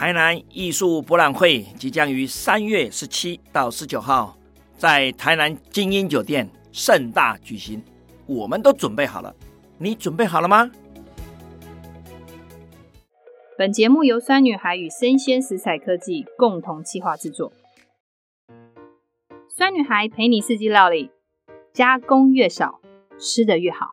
台南艺术博览会即将于三月十七到十九号在台南晶英酒店盛大举行，我们都准备好了，你准备好了吗？本节目由酸女孩与生鲜食材科技共同企划制作。酸女孩陪你四季料理，加工越少，吃得越好。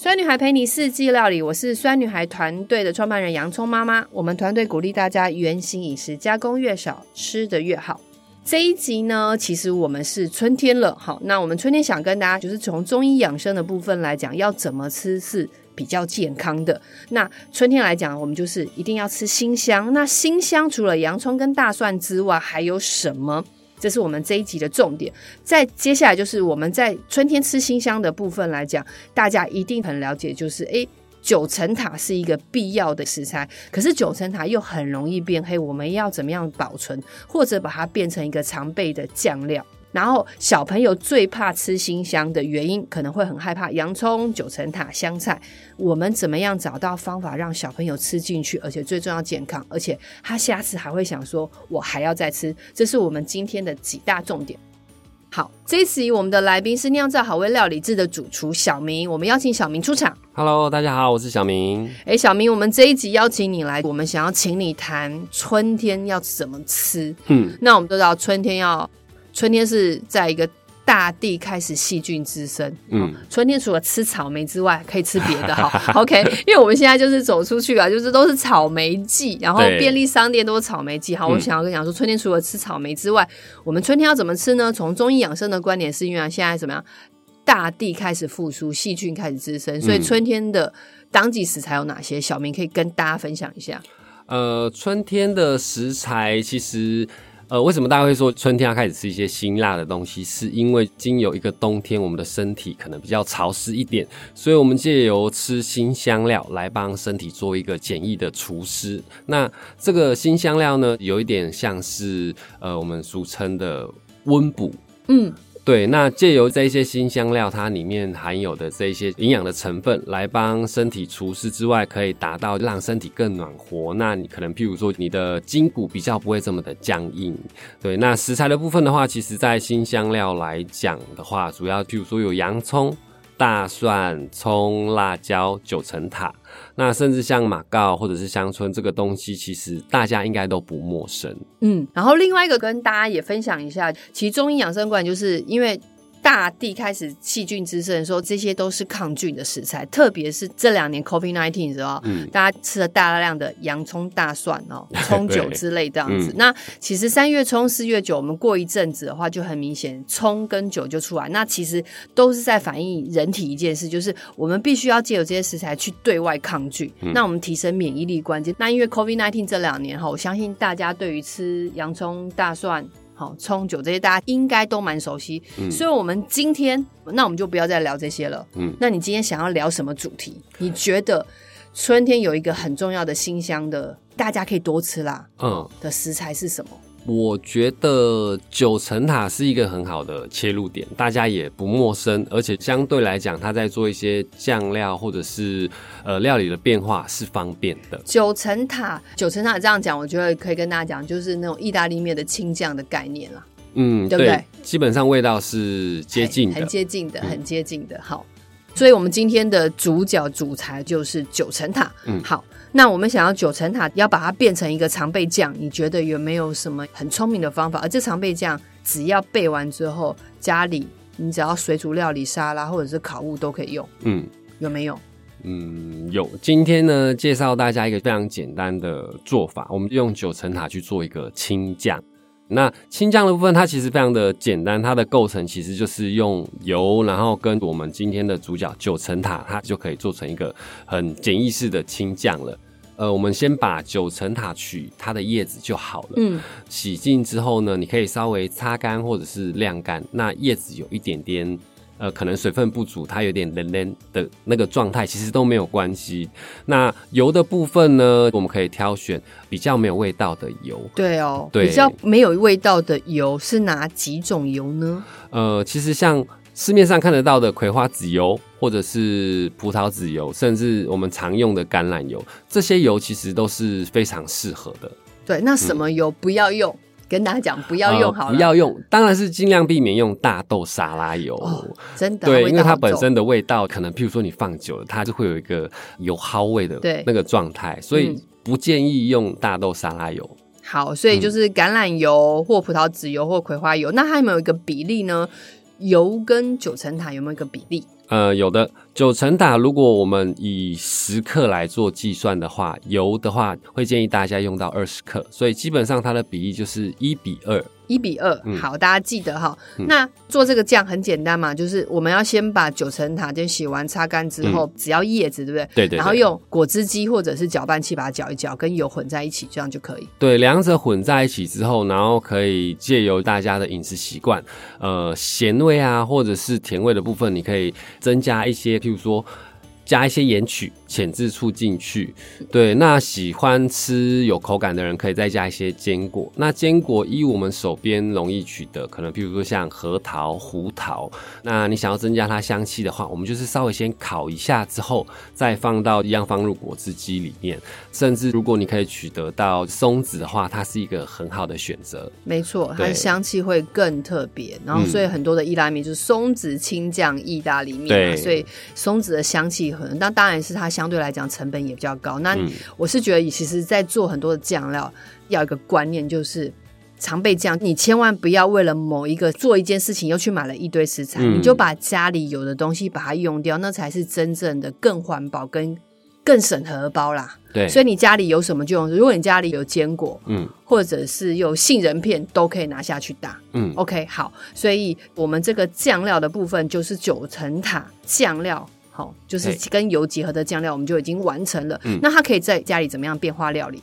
酸女孩陪你四季料理，我是酸女孩团队的创办人洋葱妈妈。我们团队鼓励大家原型饮食，加工越少，吃得越好。这一集呢，其实我们是春天了，好，那我们春天想跟大家就是从中医养生的部分来讲，要怎么吃是比较健康的。那春天来讲，我们就是一定要吃辛香。那辛香除了洋葱跟大蒜之外，还有什么？这是我们这一集的重点。在接下来就是我们在春天吃新香的部分来讲，大家一定很了解，就是诶，九层塔是一个必要的食材，可是九层塔又很容易变黑，我们要怎么样保存，或者把它变成一个常备的酱料？然后小朋友最怕吃辛香的原因，可能会很害怕洋葱、九层塔、香菜。我们怎么样找到方法让小朋友吃进去，而且最重要健康，而且他下次还会想说，我还要再吃。这是我们今天的几大重点。好，这一集我们的来宾是酿造好味料理制的主厨小明，我们邀请小明出场。Hello，大家好，我是小明。哎，小明，我们这一集邀请你来，我们想要请你谈春天要怎么吃。嗯，那我们都知道春天要。春天是在一个大地开始细菌滋生。嗯，春天除了吃草莓之外，可以吃别的。哈，OK。因为我们现在就是走出去啊，就是都是草莓季，然后便利商店都是草莓季。好，我想要跟你讲说，春天除了吃草莓之外，我们春天要怎么吃呢？从中医养生的观点，是因为现在怎么样？大地开始复苏，细菌开始滋生，所以春天的当季食材有哪些？小明可以跟大家分享一下。呃，春天的食材其实。呃，为什么大家会说春天要开始吃一些辛辣的东西？是因为经由一个冬天，我们的身体可能比较潮湿一点，所以我们借由吃辛香料来帮身体做一个简易的除湿。那这个辛香料呢，有一点像是呃我们俗称的温补，嗯。对，那借由这一些新香料，它里面含有的这一些营养的成分，来帮身体除湿之外，可以达到让身体更暖和。那你可能譬如说，你的筋骨比较不会这么的僵硬。对，那食材的部分的话，其实在新香料来讲的话，主要譬如说有洋葱。大蒜、葱、辣椒、九层塔，那甚至像马告或者是香椿这个东西，其实大家应该都不陌生。嗯，然后另外一个跟大家也分享一下，其中医养生馆就是因为。大地开始细菌滋生的时候，这些都是抗菌的食材。特别是这两年 COVID-19 的时候，嗯，大家吃了大量的洋葱、大蒜哦，葱酒之类这样子。嗯、那其实三月葱、四月酒，我们过一阵子的话，就很明显葱跟酒就出来。那其实都是在反映人体一件事，就是我们必须要借由这些食材去对外抗菌。嗯、那我们提升免疫力关键。那因为 COVID-19 这两年哈，我相信大家对于吃洋葱、大蒜。好，葱酒这些大家应该都蛮熟悉，嗯、所以我们今天那我们就不要再聊这些了。嗯，那你今天想要聊什么主题？你觉得春天有一个很重要的新香的，大家可以多吃啦。嗯，的食材是什么？我觉得九层塔是一个很好的切入点，大家也不陌生，而且相对来讲，它在做一些酱料或者是呃料理的变化是方便的。九层塔，九层塔这样讲，我觉得可以跟大家讲，就是那种意大利面的青酱的概念啦。嗯，对不对？基本上味道是接近的，很接近的，很接近的。好，所以我们今天的主角主材就是九层塔。嗯，好。那我们想要九层塔，要把它变成一个常备酱，你觉得有没有什么很聪明的方法？而这常备酱只要备完之后，家里你只要水煮料理、沙拉或者是烤物都可以用。嗯，有没有？嗯，有。今天呢，介绍大家一个非常简单的做法，我们用九层塔去做一个青酱。那青酱的部分，它其实非常的简单，它的构成其实就是用油，然后跟我们今天的主角九层塔，它就可以做成一个很简易式的青酱了。呃，我们先把九层塔取它的叶子就好了。嗯，洗净之后呢，你可以稍微擦干或者是晾干，那叶子有一点点。呃，可能水分不足，它有点冷冷的那个状态，其实都没有关系。那油的部分呢，我们可以挑选比较没有味道的油。对哦，对，比较没有味道的油是哪几种油呢？呃，其实像市面上看得到的葵花籽油，或者是葡萄籽油，甚至我们常用的橄榄油，这些油其实都是非常适合的。对，那什么油不要用？嗯跟大家讲，不要用好了，呃，不要用，当然是尽量避免用大豆沙拉油。哦，真的，对，因为它本身的味道可能，譬如说你放久了，它就会有一个油耗味的那个状态，所以不建议用大豆沙拉油。好，所以就是橄榄油或葡萄籽油或葵花油，那它有没有一个比例呢？油跟九层塔有没有一个比例？呃，有的。九层塔，如果我们以十克来做计算的话，油的话会建议大家用到二十克，所以基本上它的比例就是一比二。一比二，嗯，好，大家记得哈。嗯、那做这个酱很简单嘛，就是我们要先把九层塔先洗完、擦干之后，只要叶子，对不对？对对。然后用果汁机或者是搅拌器把它搅一搅，跟油混在一起，这样就可以。对，两者混在一起之后，然后可以借由大家的饮食习惯，呃，咸味啊，或者是甜味的部分，你可以增加一些，譬如说。加一些盐曲、浅渍醋进去，对。那喜欢吃有口感的人，可以再加一些坚果。那坚果依我们手边容易取得，可能譬如说像核桃、胡桃。那你想要增加它香气的话，我们就是稍微先烤一下之后，再放到一样放入果汁机里面。甚至如果你可以取得到松子的话，它是一个很好的选择。没错，它的香气会更特别。然后，所以很多的意大利面就是松子青酱意大利面，对，所以松子的香气。那当然是它相对来讲成本也比较高。那我是觉得，其实，在做很多的酱料，要一个观念，就是常备酱，你千万不要为了某一个做一件事情，又去买了一堆食材，嗯、你就把家里有的东西把它用掉，那才是真正的更环保跟更省荷包啦。对，所以你家里有什么就用。如果你家里有坚果，嗯，或者是有杏仁片，都可以拿下去打。嗯，OK，好。所以我们这个酱料的部分就是九层塔酱料。好，就是跟油结合的酱料，我们就已经完成了。嗯，那它可以在家里怎么样变化料理？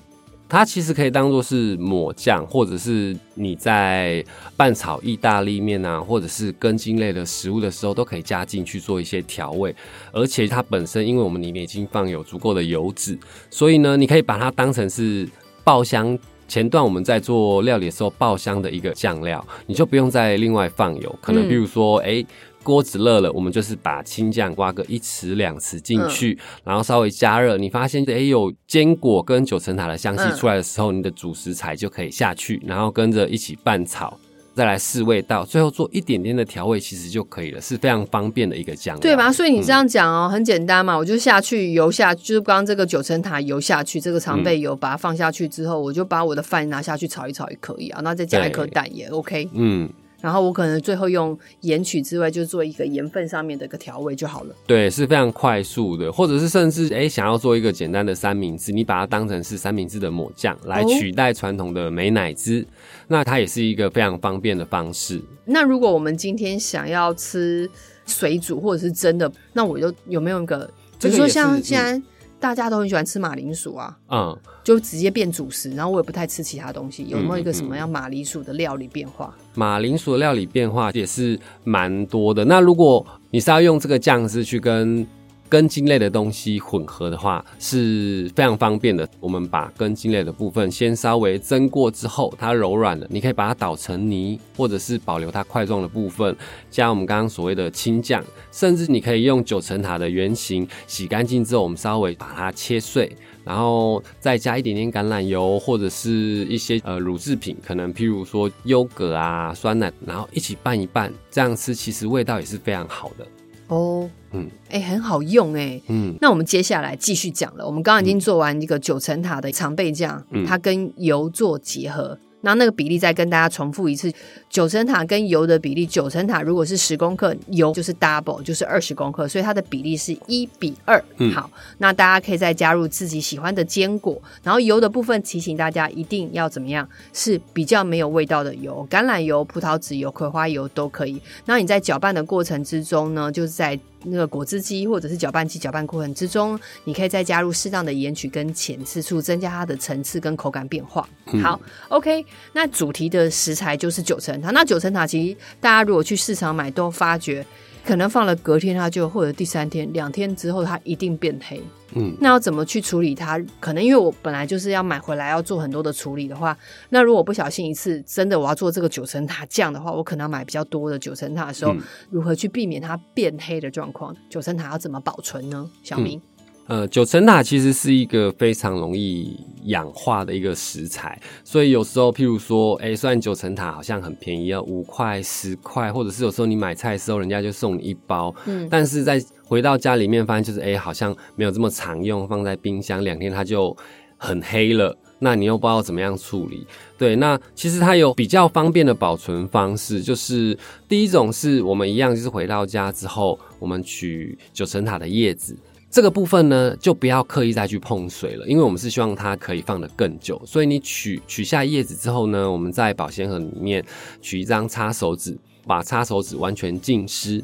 它其实可以当做是抹酱，或者是你在拌炒意大利面啊，或者是根茎类的食物的时候，都可以加进去做一些调味。而且它本身，因为我们里面已经放有足够的油脂，所以呢，你可以把它当成是爆香前段我们在做料理的时候爆香的一个酱料，你就不用再另外放油。可能比如说，哎、嗯。锅子热了，我们就是把青酱挖个一匙两匙进去，嗯，然后稍微加热。你发现哎，有坚果跟九层塔的香气出来的时候，嗯，你的主食材就可以下去，然后跟着一起拌炒，再来试味道，最后做一点点的调味，其实就可以了，是非常方便的一个酱料，对吧？所以你这样讲哦，嗯，很简单嘛，我就下去油下，就是刚刚这个九层塔油下去，这个常备油把它放下去之后，我就把我的饭拿下去炒一炒也可以啊，那再加一颗蛋也 OK，嗯。然后我可能最后用盐曲之外，就做一个盐分上面的一个调味就好了。对，是非常快速的，或者是甚至哎，想要做一个简单的三明治，你把它当成是三明治的抹酱来取代传统的美乃滋，哦，那它也是一个非常方便的方式。那如果我们今天想要吃水煮或者是蒸的，那我就有没有一个，比如说像现在。大家都很喜欢吃马铃薯啊，嗯，就直接变主食，然后我也不太吃其他东西。有没有一个什么样马铃薯的料理变化？马铃薯的料理变化也是蛮多的。那如果你是要用这个酱汁去跟根茎类的东西混合的话是非常方便的。我们把根茎类的部分先稍微蒸过之后，它柔软了，你可以把它捣成泥，或者是保留它块状的部分，加我们刚刚所谓的青酱，甚至你可以用九层塔的原型洗干净之后，我们稍微把它切碎，然后再加一点点橄榄油或者是一些呃乳制品，可能譬如说优格啊、酸奶，然后一起拌一拌，这样吃其实味道也是非常好的。哦，嗯，哎、欸，很好用哎、欸，嗯，那我们接下来继续讲了。我们刚刚已经做完一个九层塔的常备酱，嗯，它跟油做结合。那那个比例再跟大家重复一次，九层塔跟油的比例，九层塔如果是十公克，油就是 double，就是二十公克，所以它的比例是一比二。嗯，好，那大家可以再加入自己喜欢的坚果，然后油的部分提醒大家一定要怎么样，是比较没有味道的油，橄榄油、葡萄籽油、葵花油都可以。那你在搅拌的过程之中呢，就是在那个果汁机或者是搅拌机搅拌过程之中，你可以再加入适当的盐曲跟浅次数，增加它的层次跟口感变化。嗯、好，OK，那主题的食材就是九层塔。那九层塔其实大家如果去市场买，都发觉可能放了隔天它就，或者第三天、两天之后它一定变黑。嗯，那要怎么去处理它？可能因为我本来就是要买回来要做很多的处理的话，那如果不小心一次真的我要做这个九层塔酱的话，我可能要买比较多的九层塔的时候，嗯、如何去避免它变黑的状况？九层塔要怎么保存呢？小明。嗯呃，九层塔其实是一个非常容易氧化的一个食材，所以有时候，譬如说，哎、欸，虽然九层塔好像很便宜，要五块、十块，或者是有时候你买菜的时候，人家就送你一包，嗯，但是在回到家里面发现，就是哎、欸，好像没有这么常用，放在冰箱两天它就很黑了，那你又不知道怎么样处理。对，那其实它有比较方便的保存方式，就是第一种是我们一样，就是回到家之后，我们取九层塔的叶子。这个部分呢，就不要刻意再去碰水了，因为我们是希望它可以放得更久。所以你取取下叶子之后呢，我们在保鲜盒里面取一张擦手纸，把擦手纸完全浸湿。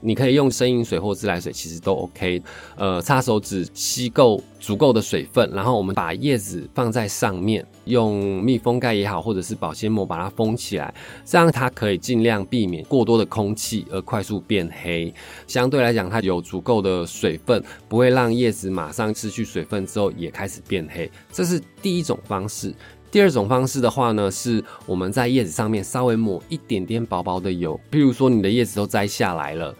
你可以用生饮水或自来水，其实都 OK。呃，擦手指吸够足够的水分，然后我们把叶子放在上面，用密封盖也好，或者是保鲜膜把它封起来，这样它可以尽量避免过多的空气而快速变黑。相对来讲，它有足够的水分，不会让叶子马上失去水分之后也开始变黑。这是第一种方式。第二种方式的话呢，是我们在叶子上面稍微抹一点点薄薄的油，譬如说你的叶子都摘下来了。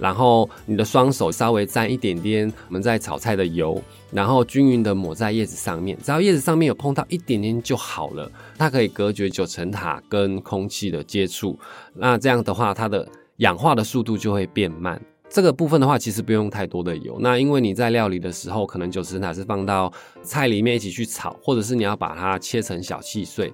然后你的双手稍微沾一点点我们在炒菜的油，然后均匀的抹在叶子上面，只要叶子上面有碰到一点点就好了，它可以隔绝九层塔跟空气的接触。那这样的话，它的氧化的速度就会变慢。这个部分的话，其实不用太多的油。那因为你在料理的时候，可能九层塔是放到菜里面一起去炒，或者是你要把它切成小细碎。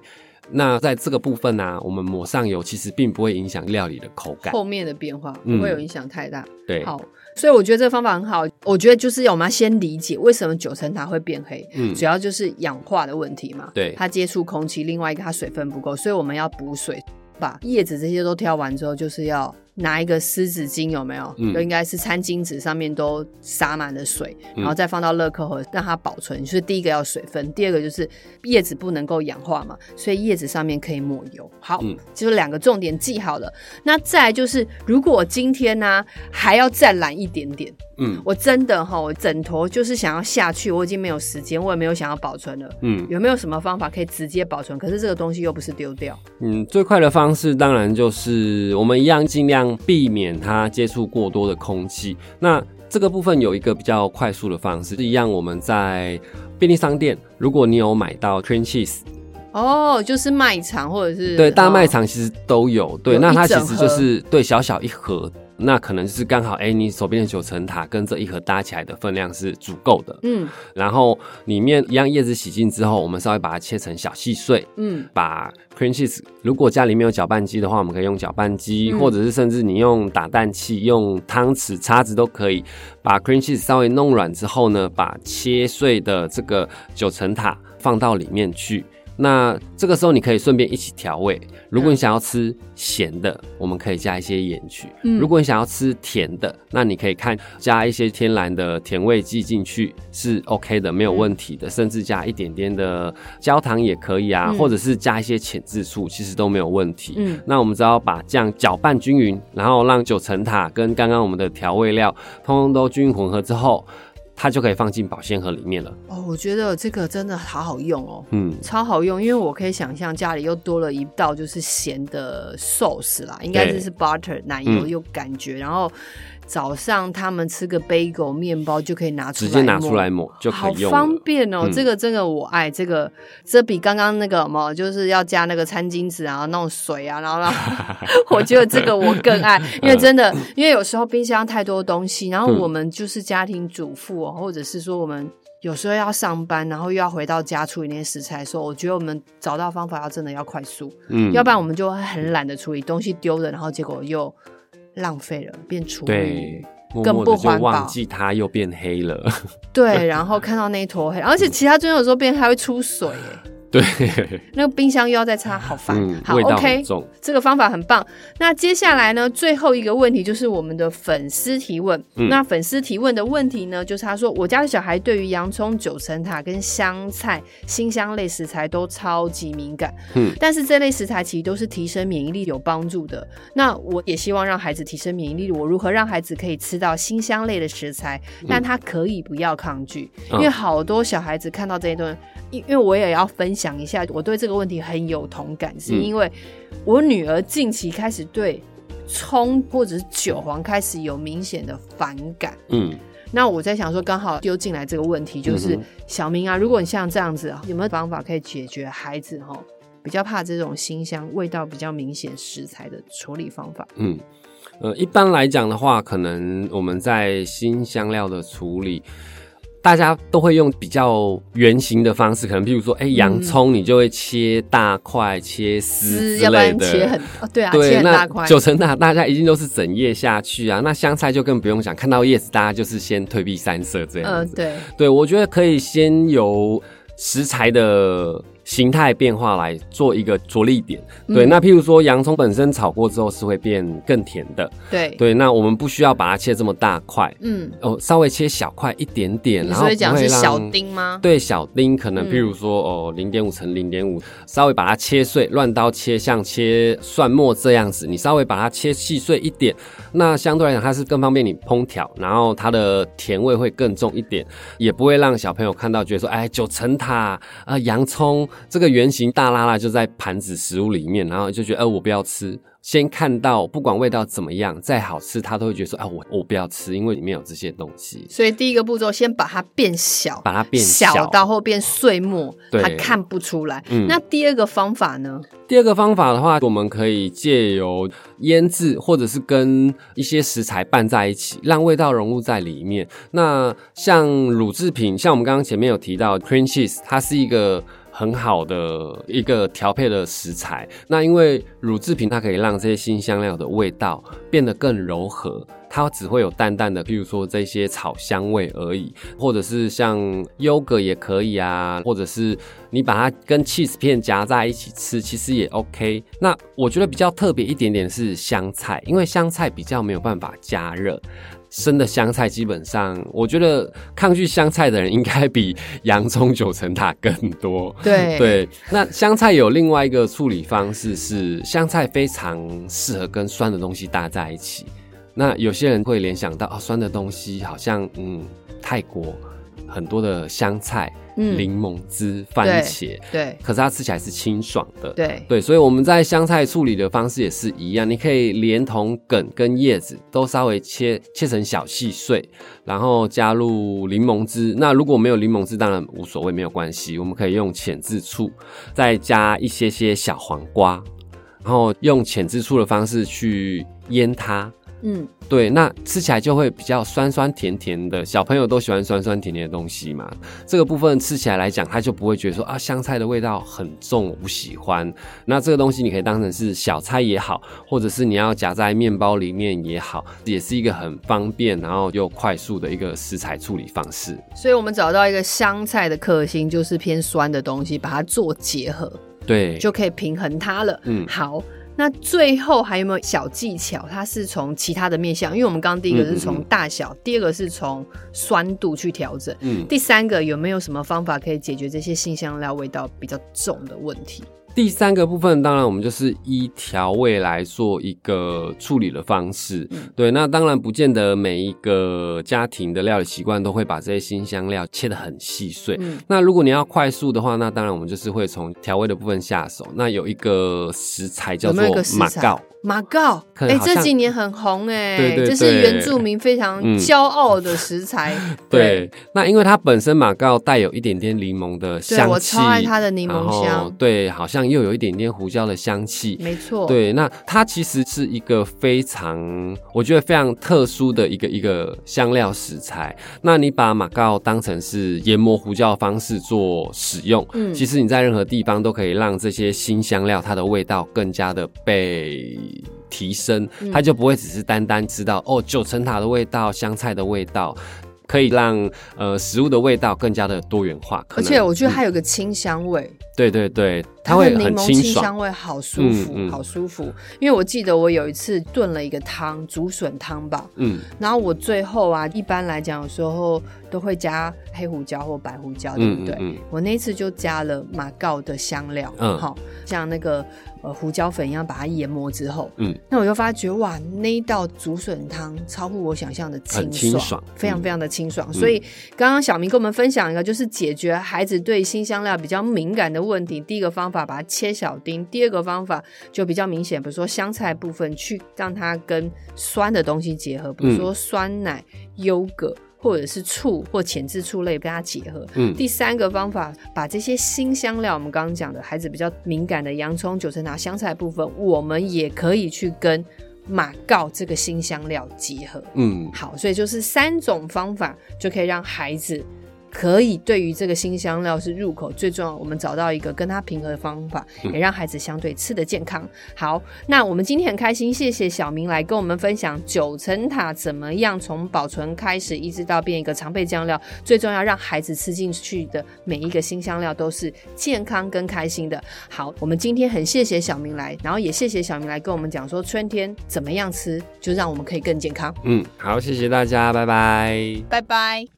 那在这个部分呢、啊，我们抹上油，其实并不会影响料理的口感。后面的变化不会有影响太大。嗯、对，好，所以我觉得这个方法很好。我觉得就是我们要先理解为什么九层塔会变黑，嗯，主要就是氧化的问题嘛。对，它接触空气，另外一个它水分不够，所以我们要补水，把叶子这些都挑完之后，就是要。拿一个湿纸巾有没有？嗯，就应该是餐巾纸上面都洒满了水，然后再放到乐扣盒让它保存。就是第一个要水分，第二个就是叶子不能够氧化嘛，所以叶子上面可以抹油。好，嗯，就是两个重点记好了。那再来就是，如果今天呢、啊、还要再懒一点点。嗯，我真的哈，我枕头就是想要下去，我已经没有时间，我也没有想要保存了。嗯，有没有什么方法可以直接保存？可是这个东西又不是丢掉。嗯，最快的方式当然就是我们一样尽量避免它接触过多的空气。那这个部分有一个比较快速的方式，是一样我们在便利商店，如果你有买到 cream cheese，哦，就是卖场或者是对大卖场其实都有。对，有那它其实就是对小小一盒。那可能就是刚好，哎、欸，你手边的九层塔跟这一盒搭起来的分量是足够的，嗯，然后里面一样叶子洗净之后，我们稍微把它切成小细碎，嗯，把 cream cheese，如果家里面有搅拌机的话，我们可以用搅拌机，嗯、或者是甚至你用打蛋器，用汤匙、叉子都可以，把 cream cheese 稍微弄软之后呢，把切碎的这个九层塔放到里面去。那这个时候你可以顺便一起调味。如果你想要吃咸的，我们可以加一些盐去；嗯、如果你想要吃甜的，那你可以看加一些天然的甜味剂进去是 OK 的，没有问题的。嗯、甚至加一点点的焦糖也可以啊，嗯、或者是加一些浅质醋，其实都没有问题。嗯，那我们只要把酱搅拌均匀，然后让九层塔跟刚刚我们的调味料通通都均匀混合之后。它就可以放进保鲜盒里面了。哦，我觉得这个真的好好用哦，嗯，超好用，因为我可以想象家里又多了一道就是咸的 sauce 啦，应该就是 butter 奶油有感觉，嗯、然后。早上他们吃个 bagel 面包就可以拿出来，直接拿出来抹就可以用，好方便哦！嗯、这个真的我爱这个，这比刚刚那个什么就是要加那个餐巾纸啊，那种水啊，然后让 我觉得这个我更爱，因为真的，因为有时候冰箱太多东西，然后我们就是家庭主妇哦，或者是说我们有时候要上班，然后又要回到家处理那些食材的时候，我觉得我们找到方法要真的要快速，嗯，要不然我们就会很懒得处理东西丢了，然后结果又。浪费了，变厨余，更不环保。忘记它又变黑了。对，然后看到那一坨黑，而且其他真的有时候变还会出水。对，那个冰箱又要再擦，好烦。嗯、好，OK，重这个方法很棒。那接下来呢，最后一个问题就是我们的粉丝提问。嗯、那粉丝提问的问题呢，就是他说，我家的小孩对于洋葱、九层塔跟香菜、辛香类食材都超级敏感。嗯，但是这类食材其实都是提升免疫力有帮助的。那我也希望让孩子提升免疫力。我如何让孩子可以吃到辛香类的食材，但他可以不要抗拒？嗯、因为好多小孩子看到这一顿。因因为我也要分享一下，我对这个问题很有同感，是因为我女儿近期开始对葱或者是韭黄开始有明显的反感。嗯，那我在想说，刚好丢进来这个问题，就是小明啊，如果你像这样子，有没有方法可以解决孩子哈比较怕这种辛香味道比较明显食材的处理方法？嗯，呃，一般来讲的话，可能我们在新香料的处理。大家都会用比较圆形的方式，可能譬如说，哎、欸，洋葱你就会切大块、切丝之类的，切很哦，对啊，对，切很大块。九层塔大家一定都是整叶下去啊，那香菜就更不用想，看到叶子大家就是先退避三舍这样子。嗯、呃，对，对，我觉得可以先由食材的。形态变化来做一个着力点，对。嗯、那譬如说，洋葱本身炒过之后是会变更甜的，对对。那我们不需要把它切这么大块，嗯，哦，稍微切小块一点点，然后所以讲是小丁吗？对，小丁可能譬如说，嗯、哦，零点五乘零点五，稍微把它切碎，乱刀切，像切蒜末这样子，你稍微把它切细碎一点，那相对来讲它是更方便你烹调，然后它的甜味会更重一点，也不会让小朋友看到觉得说，哎，九层塔啊、呃，洋葱。这个圆形大拉拉就在盘子食物里面，然后就觉得，呃，我不要吃。先看到不管味道怎么样，再好吃，他都会觉得说，啊，我我不要吃，因为里面有这些东西。所以第一个步骤，先把它变小，把它变小，小到后变碎末，对他看不出来。嗯，那第二个方法呢？第二个方法的话，我们可以借由腌制，或者是跟一些食材拌在一起，让味道融入在里面。那像乳制品，像我们刚刚前面有提到 cream cheese，它是一个。很好的一个调配的食材，那因为乳制品它可以让这些新香料的味道变得更柔和，它只会有淡淡的，譬如说这些草香味而已，或者是像优格也可以啊，或者是你把它跟 cheese 片夹在一起吃，其实也 OK。那我觉得比较特别一点点是香菜，因为香菜比较没有办法加热。生的香菜基本上，我觉得抗拒香菜的人应该比洋葱、九层塔更多。对对，那香菜有另外一个处理方式是，香菜非常适合跟酸的东西搭在一起。那有些人会联想到，哦，酸的东西好像嗯，泰国很多的香菜。柠檬汁、番茄，对，对，可是它吃起来是清爽的，对。对，所以我们在香菜处理的方式也是一样，你可以连同梗跟叶子都稍微切切成小细碎，然后加入柠檬汁。那如果没有柠檬汁，当然无所谓，没有关系，我们可以用浅渍醋，再加一些些小黄瓜，然后用浅渍醋的方式去腌它。嗯，对，那吃起来就会比较酸酸甜甜的，小朋友都喜欢酸酸甜甜的东西嘛。这个部分吃起来来讲，他就不会觉得说啊，香菜的味道很重，我不喜欢。那这个东西你可以当成是小菜也好，或者是你要夹在面包里面也好，也是一个很方便然后又快速的一个食材处理方式。所以我们找到一个香菜的克星，就是偏酸的东西，把它做结合，对，就可以平衡它了。嗯，好。那最后还有没有小技巧？它是从其他的面向，因为我们刚刚第一个是从大小，嗯嗯嗯，第二个是从酸度去调整，嗯，第三个有没有什么方法可以解决这些辛香料味道比较重的问题？第三个部分，当然我们就是依调味来做一个处理的方式。嗯、对，那当然不见得每一个家庭的料理习惯都会把这些新香料切得很细碎。嗯、那如果你要快速的话，那当然我们就是会从调味的部分下手。那有一个食材叫做马告。马告，哎、欸，这几年很红哎，这是原住民非常骄傲的食材。嗯、对，对，那因为它本身马告带有一点点柠檬的香气，对，我超爱它的柠檬香。对，好像又有一点点胡椒的香气，没错。对，那它其实是一个非常，我觉得非常特殊的一个一个香料食材。那你把马告当成是研磨胡椒的方式做使用，嗯，其实你在任何地方都可以让这些新香料它的味道更加的被。提升，它就不会只是单单知道哦，九层塔的味道、香菜的味道。可以让呃食物的味道更加的多元化。而且我觉得它有个清香味。嗯、对对对，它会很清爽，清香味好舒服，嗯嗯、好舒服。因为我记得我有一次炖了一个汤，竹笋汤吧，嗯，然后我最后啊，一般来讲有时候都会加黑胡椒或白胡椒，对不对？我那次就加了马告的香料，嗯，好，像那个。呃，胡椒粉一样把它研磨之后，嗯，那我就发觉哇，那一道竹笋汤超乎我想象的清爽，清爽，非常非常的清爽。嗯、所以刚刚小明跟我们分享一个，就是解决孩子对新香料比较敏感的问题。第一个方法把它切小丁，第二个方法就比较明显，比如说香菜部分去让它跟酸的东西结合，比如说酸奶、优格。或者是醋或前置醋类跟它结合。嗯，第三个方法，把这些新香料，我们刚刚讲的孩子比较敏感的洋葱、九层塔、香菜部分，我们也可以去跟马告这个新香料结合。嗯，好，所以就是三种方法就可以让孩子。可以，对于这个新香料是入口最重要，我们找到一个跟它平衡的方法，也让孩子相对吃的健康。好，那我们今天很开心，谢谢小明来跟我们分享九层塔怎么样从保存开始，一直到变一个常备酱料，最重要让孩子吃进去的每一个新香料都是健康跟开心的。好，我们今天很谢谢小明来，然后也谢谢小明来跟我们讲说春天怎么样吃，就让我们可以更健康。嗯，好，谢谢大家，拜拜，拜拜。